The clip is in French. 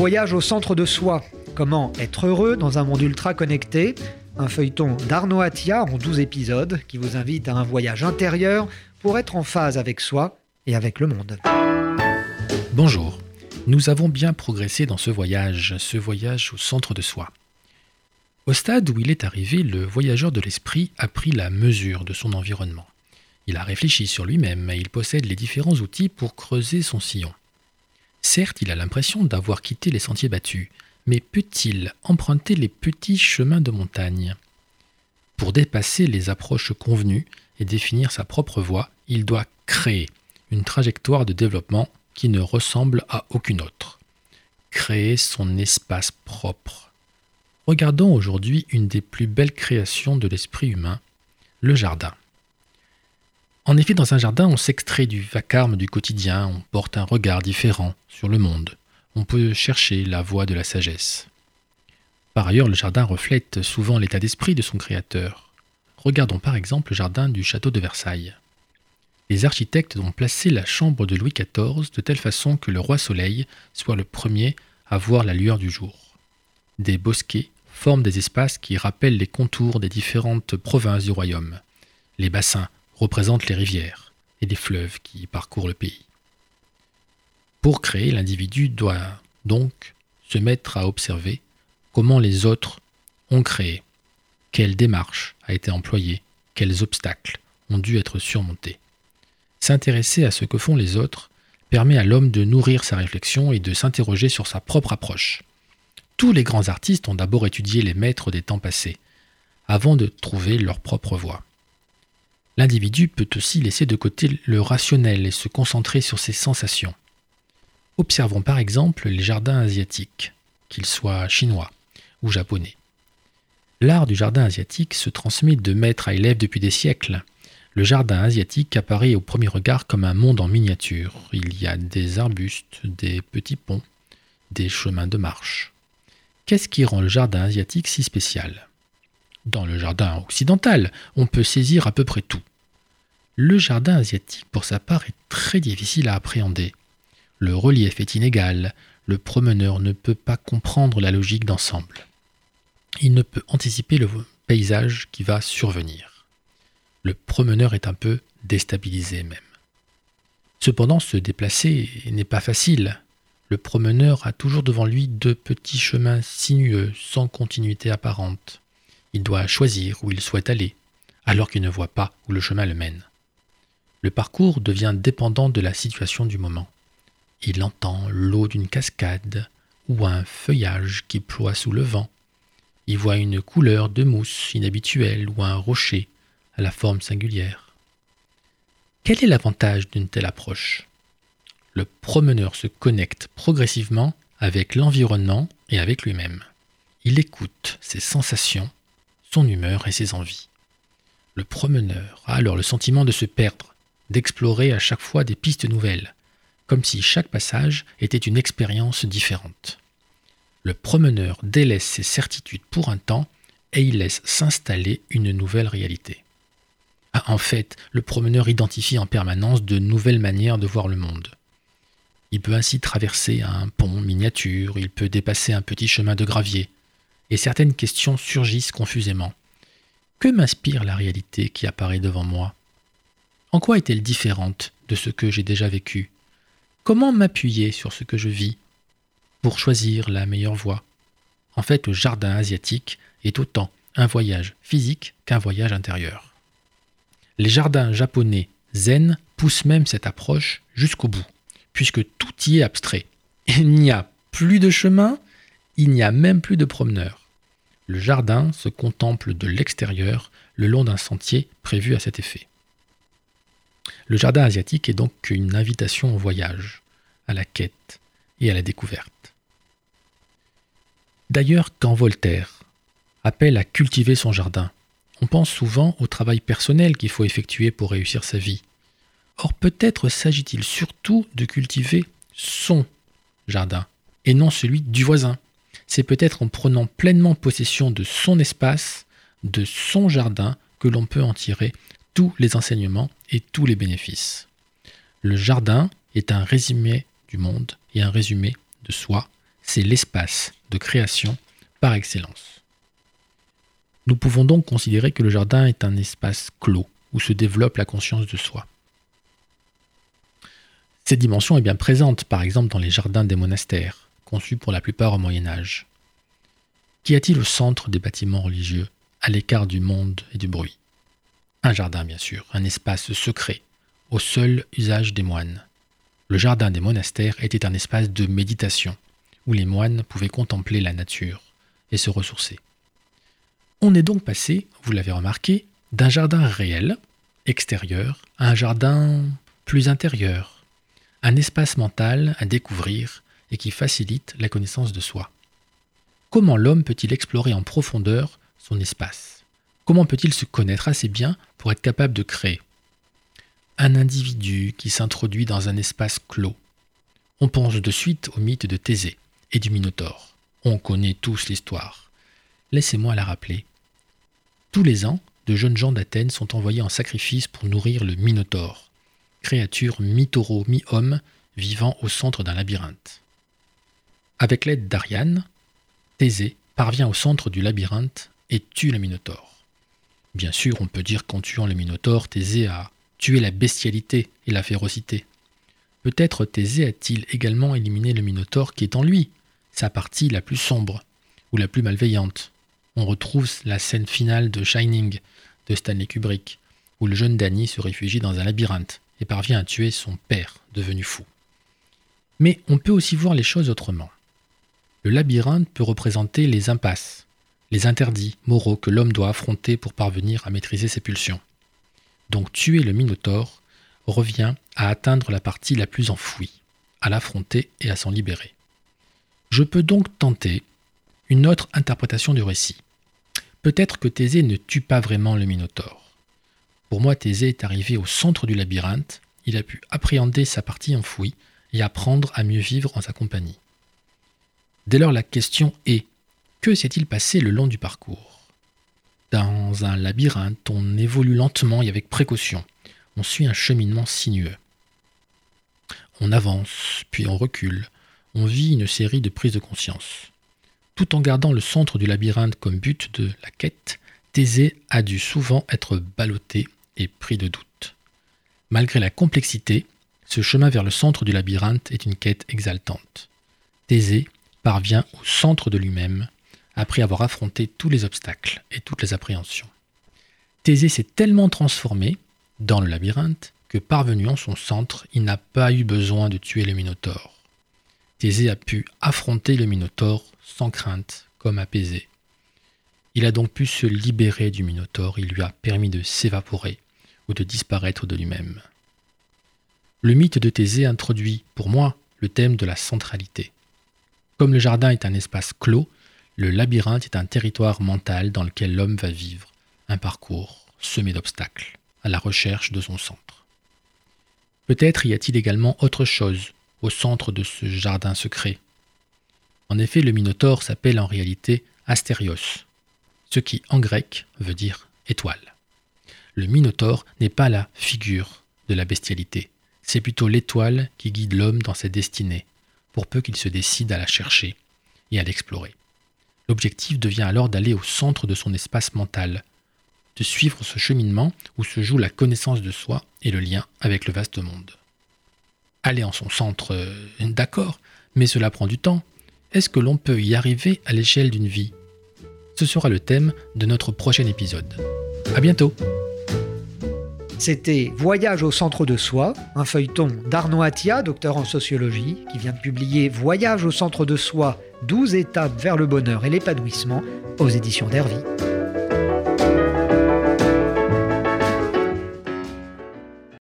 Voyage au centre de soi. Comment être heureux dans un monde ultra connecté? Un feuilleton d'Arnaud Attia en 12 épisodes qui vous invite à un voyage intérieur pour être en phase avec soi et avec le monde. Bonjour. Nous avons bien progressé dans ce voyage, ce voyage au centre de soi. Au stade où il est arrivé, le voyageur de l'esprit a pris la mesure de son environnement. Il a réfléchi sur lui-même et il possède les différents outils pour creuser son sillon. Certes, il a l'impression d'avoir quitté les sentiers battus, mais peut-il emprunter les petits chemins de montagne? Pour dépasser les approches convenues et définir sa propre voie, il doit créer une trajectoire de développement qui ne ressemble à aucune autre. Créer son espace propre. Regardons aujourd'hui une des plus belles créations de l'esprit humain, le jardin. En effet, dans un jardin, on s'extrait du vacarme du quotidien, on porte un regard différent sur le monde, on peut chercher la voie de la sagesse. Par ailleurs, le jardin reflète souvent l'état d'esprit de son créateur. Regardons par exemple le jardin du château de Versailles. Les architectes ont placé la chambre de Louis XIV de telle façon que le roi Soleil soit le premier à voir la lueur du jour. Des bosquets forment des espaces qui rappellent les contours des différentes provinces du royaume. Les bassins représentent les rivières et les fleuves qui parcourent le pays. Pour créer, l'individu doit donc se mettre à observer comment les autres ont créé, quelle démarche a été employée, quels obstacles ont dû être surmontés. S'intéresser à ce que font les autres permet à l'homme de nourrir sa réflexion et de s'interroger sur sa propre approche. Tous les grands artistes ont d'abord étudié les maîtres des temps passés, avant de trouver leur propre voie. L'individu peut aussi laisser de côté le rationnel et se concentrer sur ses sensations. Observons par exemple les jardins asiatiques, qu'ils soient chinois ou japonais. L'art du jardin asiatique se transmet de maître à élève depuis des siècles. Le jardin asiatique apparaît au premier regard comme un monde en miniature. Il y a des arbustes, des petits ponts, des chemins de marche. Qu'est-ce qui rend le jardin asiatique si spécial? Dans le jardin occidental, on peut saisir à peu près tout. Le jardin asiatique, pour sa part, est très difficile à appréhender. Le relief est inégal, le promeneur ne peut pas comprendre la logique d'ensemble. Il ne peut anticiper le paysage qui va survenir. Le promeneur est un peu déstabilisé même. Cependant, se déplacer n'est pas facile. Le promeneur a toujours devant lui deux petits chemins sinueux, sans continuité apparente. Il doit choisir où il souhaite aller, alors qu'il ne voit pas où le chemin le mène. Le parcours devient dépendant de la situation du moment. Il entend l'eau d'une cascade ou un feuillage qui ploie sous le vent. Il voit une couleur de mousse inhabituelle ou un rocher à la forme singulière. Quel est l'avantage d'une telle approche? Le promeneur se connecte progressivement avec l'environnement et avec lui-même. Il écoute ses sensations son humeur et ses envies. Le promeneur a alors le sentiment de se perdre, d'explorer à chaque fois des pistes nouvelles, comme si chaque passage était une expérience différente. Le promeneur délaisse ses certitudes pour un temps et il laisse s'installer une nouvelle réalité. Ah, en fait, le promeneur identifie en permanence de nouvelles manières de voir le monde. Il peut ainsi traverser un pont miniature, il peut dépasser un petit chemin de gravier, et certaines questions surgissent confusément. Que m'inspire la réalité qui apparaît devant moi? En quoi est-elle différente de ce que j'ai déjà vécu? Comment m'appuyer sur ce que je vis pour choisir la meilleure voie? En fait, le jardin asiatique est autant un voyage physique qu'un voyage intérieur. Les jardins japonais zen poussent même cette approche jusqu'au bout, puisque tout y est abstrait. Il n'y a plus de chemin, il n'y a même plus de promeneurs. Le jardin se contemple de l'extérieur le long d'un sentier prévu à cet effet. Le jardin asiatique est donc une invitation au voyage, à la quête et à la découverte. D'ailleurs, quand Voltaire appelle à cultiver son jardin, on pense souvent au travail personnel qu'il faut effectuer pour réussir sa vie. Or peut-être s'agit-il surtout de cultiver son jardin et non celui du voisin c'est peut-être en prenant pleinement possession de son espace, de son jardin, que l'on peut en tirer tous les enseignements et tous les bénéfices. Le jardin est un résumé du monde et un résumé de soi. c'est l'espace de création par excellence. Nous pouvons donc considérer que le jardin est un espace clos où se développe la conscience de soi. Cette dimension est bien présente, par exemple, dans les jardins des monastères, conçus pour la plupart au Moyen Âge. Qu'y a-t-il au centre des bâtiments religieux, à l'écart du monde et du bruit? Un jardin, bien sûr, un espace secret, au seul usage des moines. Le jardin des monastères était un espace de méditation, où les moines pouvaient contempler la nature et se ressourcer. On est donc passé, vous l'avez remarqué, d'un jardin réel, extérieur, à un jardin plus intérieur, un espace mental à découvrir et qui facilite la connaissance de soi. Comment l'homme peut-il explorer en profondeur son espace? Comment peut-il se connaître assez bien pour être capable de créer? Un individu qui s'introduit dans un espace clos. On pense de suite au mythe de Thésée et du Minotaure. On connaît tous l'histoire. Laissez-moi la rappeler. Tous les ans, de jeunes gens d'Athènes sont envoyés en sacrifice pour nourrir le Minotaure, créature mi-taureau, mi-homme, vivant au centre d'un labyrinthe. Avec l'aide d'Ariane, Thésée parvient au centre du labyrinthe et tue le Minotaure. Bien sûr, on peut dire qu'en tuant le Minotaure, Thésée a tué la bestialité et la férocité. Peut-être Thésée a-t-il également éliminé le Minotaure qui est en lui, sa partie la plus sombre ou la plus malveillante. On retrouve la scène finale de Shining de Stanley Kubrick, où le jeune Danny se réfugie dans un labyrinthe et parvient à tuer son père, devenu fou. Mais on peut aussi voir les choses autrement. Le labyrinthe peut représenter les impasses, les interdits moraux que l'homme doit affronter pour parvenir à maîtriser ses pulsions. Donc tuer le Minotaure revient à atteindre la partie la plus enfouie, à l'affronter et à s'en libérer. Je peux donc tenter une autre interprétation du récit. Peut-être que Thésée ne tue pas vraiment le Minotaure. Pour moi, Thésée est arrivé au centre du labyrinthe, il a pu appréhender sa partie enfouie et apprendre à mieux vivre en sa compagnie. Dès lors, la question est que s'est-il passé le long du parcours? Dans un labyrinthe, on évolue lentement et avec précaution. On suit un cheminement sinueux. On avance, puis on recule, on vit une série de prises de conscience. Tout en gardant le centre du labyrinthe comme but de la quête, Thésée a dû souvent être ballotté et pris de doute. Malgré la complexité, ce chemin vers le centre du labyrinthe est une quête exaltante. Thésée parvient au centre de lui-même après avoir affronté tous les obstacles et toutes les appréhensions. Thésée s'est tellement transformé dans le labyrinthe que parvenu en son centre, il n'a pas eu besoin de tuer le Minotaure. Thésée a pu affronter le Minotaure sans crainte, comme apaisé. Il a donc pu se libérer du Minotaure, il lui a permis de s'évaporer ou de disparaître de lui-même. Le mythe de Thésée introduit, pour moi, le thème de la centralité. Comme le jardin est un espace clos, le labyrinthe est un territoire mental dans lequel l'homme va vivre un parcours semé d'obstacles, à la recherche de son centre. Peut-être y a-t-il également autre chose au centre de ce jardin secret. En effet, le Minotaure s'appelle en réalité Astérios, ce qui en grec veut dire étoile. Le Minotaure n'est pas la figure de la bestialité, c'est plutôt l'étoile qui guide l'homme dans ses destinées, pour peu qu'il se décide à la chercher et à l'explorer. L'objectif devient alors d'aller au centre de son espace mental, de suivre ce cheminement où se joue la connaissance de soi et le lien avec le vaste monde aller en son centre, euh, d'accord, mais cela prend du temps. Est-ce que l'on peut y arriver à l'échelle d'une vie? Ce sera le thème de notre prochain épisode. À bientôt C'était Voyage au centre de soi, un feuilleton d'Arnaud Attia, docteur en sociologie, qui vient de publier Voyage au centre de soi, 12 étapes vers le bonheur et l'épanouissement aux éditions d'Hervy.